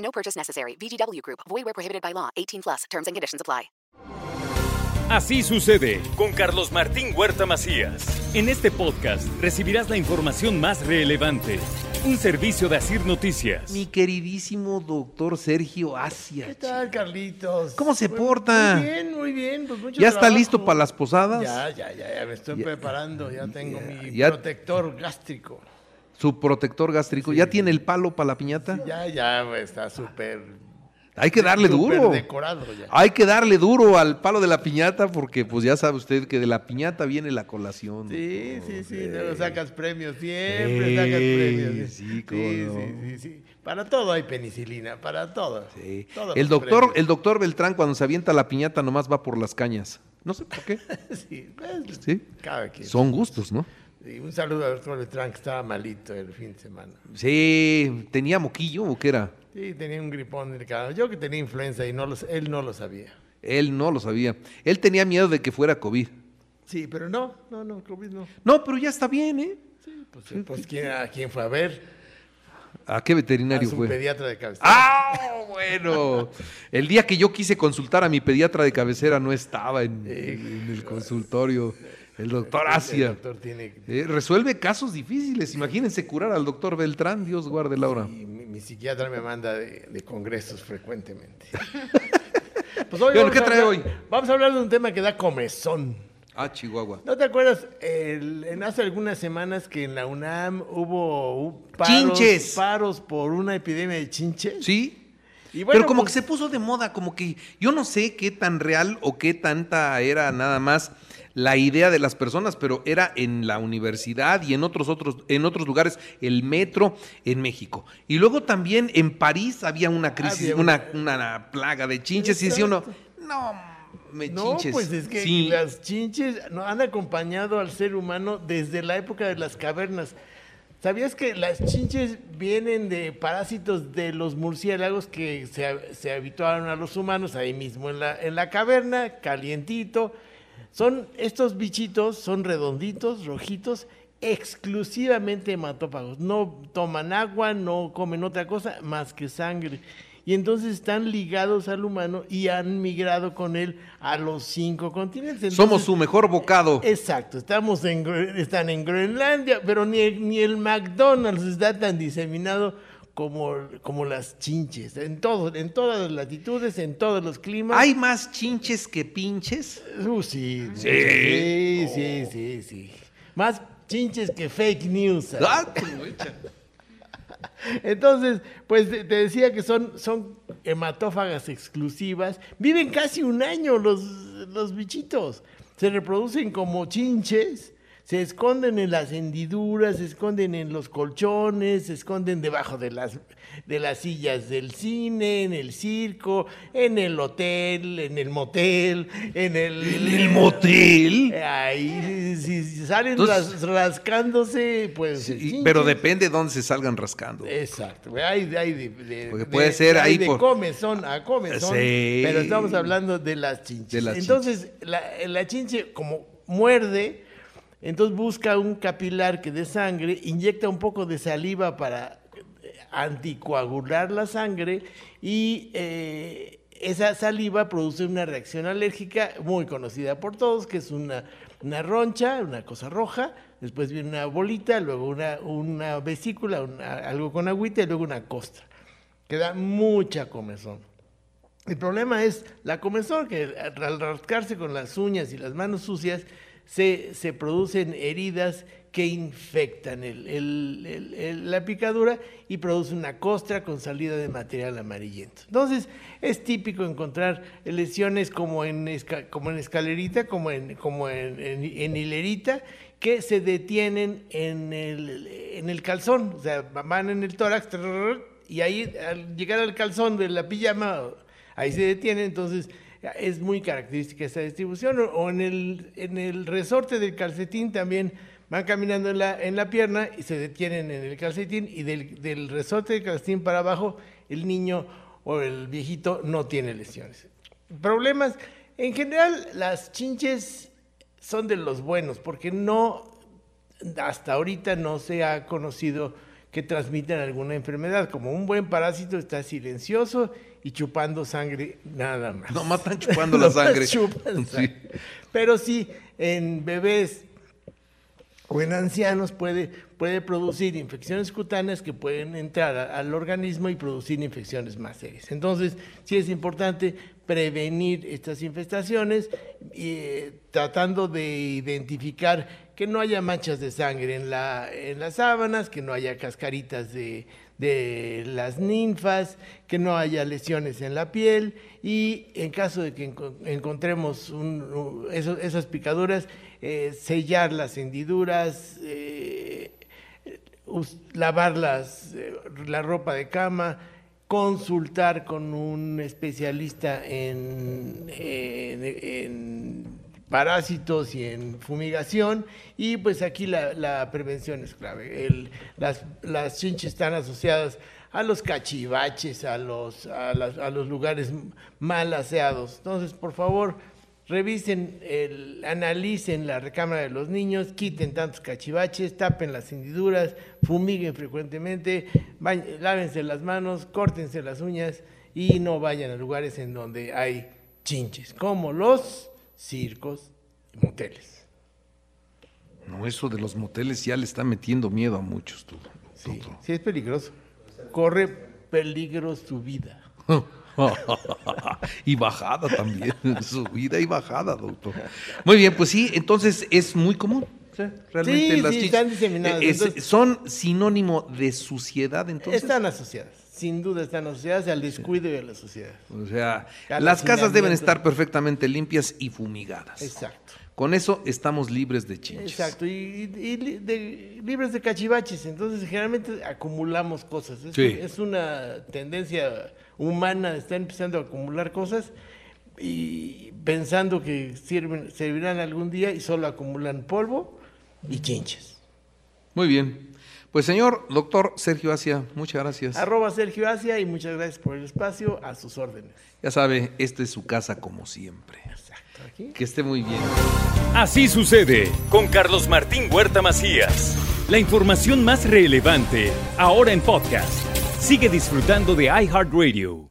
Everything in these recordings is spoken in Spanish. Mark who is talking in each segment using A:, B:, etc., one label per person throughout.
A: No purchase necessary. VGW Group. Void where prohibited by law. 18 plus. Terms and conditions apply.
B: Así sucede con Carlos Martín Huerta Macías. En este podcast recibirás la información más relevante. Un servicio de Asir Noticias.
C: Mi queridísimo doctor Sergio Asia.
D: ¿Qué tal, Carlitos?
C: ¿Cómo se
D: Muy-
C: porta?
D: Muy bien, muy bien. Pues mucho
C: ¿Ya está
D: trabajo.
C: listo para las posadas?
D: Ya, ya, ya, ya me estoy
C: Ya-
D: preparando. Ya tengo mi
C: ya-
D: protector gástrico.
C: Su protector gástrico. ¿Ya tiene el palo para la piñata?
D: Ya, ya, está súper.
C: Hay que darle duro.
D: decorado ya.
C: Hay que darle duro al palo de la piñata porque pues ya sabe usted que de la piñata viene la colación.
D: Sí, sí, sí. Luego sacas premios.
C: Sí,
D: Siempre sacas premios.
C: sí, cómo
D: sí,
C: no.
D: sí, sí, sí. Para todo hay penicilina. Para todo.
C: Sí. El doctor,
D: premios.
C: el doctor Beltrán cuando se avienta la piñata nomás va por las cañas. No sé por qué.
D: Sí, pues,
C: Sí.
D: cada quien.
C: Son gustos, ¿no?
D: Sí, un saludo al doctor Letrán que estaba malito el fin de semana.
C: Sí, tenía moquillo o qué era.
D: Sí, tenía un gripón delicado. Yo que tenía influenza y no lo, él no lo sabía.
C: Él no lo sabía. Él tenía miedo de que fuera COVID.
D: Sí, pero no, no, no, COVID no.
C: No, pero ya está bien, ¿eh?
D: Pues, pues, ¿quién, ¿a quién fue a ver?
C: ¿A qué
D: A
C: veterinario
D: su
C: fue?
D: pediatra de cabecera.
C: ¡Ah, bueno! El día que yo quise consultar a mi pediatra de cabecera no estaba en, en el consultorio. El doctor
D: El
C: Asia.
D: doctor tiene...
C: Eh, resuelve casos difíciles. Imagínense curar al doctor Beltrán, Dios guarde Laura.
D: Y mi, mi psiquiatra me manda de, de congresos frecuentemente. Pues hoy
C: Bueno,
D: vamos
C: ¿qué
D: a
C: trae
D: hablar-
C: hoy?
D: Vamos a hablar de un tema que da comezón.
C: Ah, Chihuahua.
D: ¿No te acuerdas? el- en hace algunas semanas que en la UNAM hubo paros,
C: Chinches.
D: paros por una epidemia de chinches.
C: Sí.
D: Y bueno,
C: Pero como
D: pues-
C: que se puso de moda, como que yo no sé qué tan real o qué tanta era nada más la idea de las personas, pero era en la universidad y en otros otros en otros lugares, el metro en México. Y luego también en París había una crisis, una, una plaga de chinches y decía uno, no, me
D: No,
C: chinches.
D: pues es que
C: Sí.
D: las chinches han acompañado al ser humano desde la época de las cavernas. ¿Sabías que las chinches vienen de parásitos de los murciélagos que se, se habituaron a los humanos ahí mismo en la, en la caverna, calientito? Son estos bichitos, son redonditos, rojitos, exclusivamente hematófagos. No toman agua, no comen otra cosa más que sangre. Y entonces están ligados al humano y han migrado con él a los cinco continentes.
C: Somos su mejor bocado.
D: Exacto, estamos en, están en Groenlandia, pero ni ni el McDonald's está tan diseminado como, como las chinches. En, todo, en todas las latitudes, en todos los climas.
C: ¿Hay más chinches que pinches?
D: Uh, sí, sí, sí, sí, sí. Más chinches que fake news.
C: Ah,
D: Entonces, pues te te decía que son, son hematófagas exclusivas. Viven casi un año los, los bichitos. Se reproducen como chinches. Se esconden en las hendiduras, se esconden en los colchones, se esconden debajo de las, de las sillas del cine, en el circo, en el hotel, en el motel, en el...
C: ¿En el motel?
D: Ahí, si, si salen
C: Entonces-
D: ras- rascándose, pues...
C: Sí, pero depende de dónde se salgan rascando.
D: Exacto, hay, hay de, de-
C: Porque
D: de-
C: puede ser ahí
D: de
C: por-
D: comezón a comezón,
C: Sí.
D: pero estamos hablando de las chinches.
C: De las
D: entonces, la, la chinche como muerde, entonces busca un capilar que dé sangre, inyecta un poco de saliva para eh, anticoagular la sangre y eh, esa saliva produce una reacción alérgica muy conocida por todos, que es una, una roncha, una cosa roja, después viene una bolita, luego una, una vesícula, algo con agüita y luego una costra, que da mucha comezón. El problema es la comezón, que al rascarse con las uñas y las manos sucias, se, se producen heridas que infectan el- la picadura y producen una costra con salida de material amarillento. Entonces, es típico encontrar lesiones como en, como en escalerita, como en, como en, hilerita, que se detienen en el, en el calzón, o sea, van en el tórax y ahí al llegar al calzón de la pijama, ahí se detiene, entonces es muy característica esa distribución. O, en, el, en el resorte del calcetín también van caminando en la, en la pierna y se detienen en el calcetín y del, del resorte del calcetín para abajo el niño o el viejito no tiene lesiones. Problemas, en general las chinches son de los buenos porque no, hasta ahorita no se ha conocido que transmiten alguna enfermedad. Como un buen parásito está silencioso y chupando sangre nada más.
C: No, más están chupando la
D: Nomás
C: sangre.
D: chupan
C: Sí.
D: Pero sí, en bebés o en ancianos puede, puede producir infecciones cutáneas que pueden entrar al organismo y producir infecciones más serias. Entonces, sí es importante prevenir estas infestaciones eh, tratando de identificar que no haya manchas de sangre en, la, en las sábanas, que no haya cascaritas de, de las ninfas, que no haya lesiones en la piel y en caso de que enco- encontremos esas picaduras, eh, sellar las hendiduras, eh, lavar eh, la ropa de cama, consultar con un especialista en, parásitos y en fumigación y pues aquí la, prevención es clave. Las, chinches están asociadas a los cachivaches, a los, a los lugares mal aseados. Entonces, por favor, revisen, el, analicen la recámara de los niños, quiten tantos cachivaches, tapen las hendiduras, fumiguen frecuentemente, lávense las manos, córtense las uñas y no vayan a lugares en donde hay chinches, como los circos y moteles.
C: No, eso de los moteles ya le está metiendo miedo a muchos, tú.
D: Sí, sí es peligroso. Corre peligro su vida.
C: y bajada también, subida y bajada, doctor. Muy bien, pues sí, entonces es muy común. Realmente
D: Sí,
C: las
D: sí, están diseminadas,
C: eh, es-
D: entonces-
C: son sinónimo de suciedad, entonces.
D: Están asociadas, sin duda están asociadas al descuido de la sociedad.
C: O sea, las casas deben estar perfectamente limpias y fumigadas.
D: Exacto.
C: Con eso estamos libres de chinches.
D: Exacto, y, y- y li- de- libres de cachivaches, entonces generalmente acumulamos cosas. Es,
C: Sí.
D: es una tendencia humana, está empezando a acumular cosas y pensando que sirven, servirán algún día y solo acumulan polvo y chinches.
C: Muy bien. Pues señor doctor Sergio Asia, muchas gracias.
D: Arroba Sergio Asia y muchas gracias por el espacio, a sus órdenes.
C: Ya sabe, esta es su casa como siempre.
D: Exacto.
C: Que esté muy bien.
B: Así sucede con Carlos Martín Huerta Macías. La información más relevante ahora en podcast. Sigue disfrutando de iHeartRadio.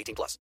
E: 18 plus.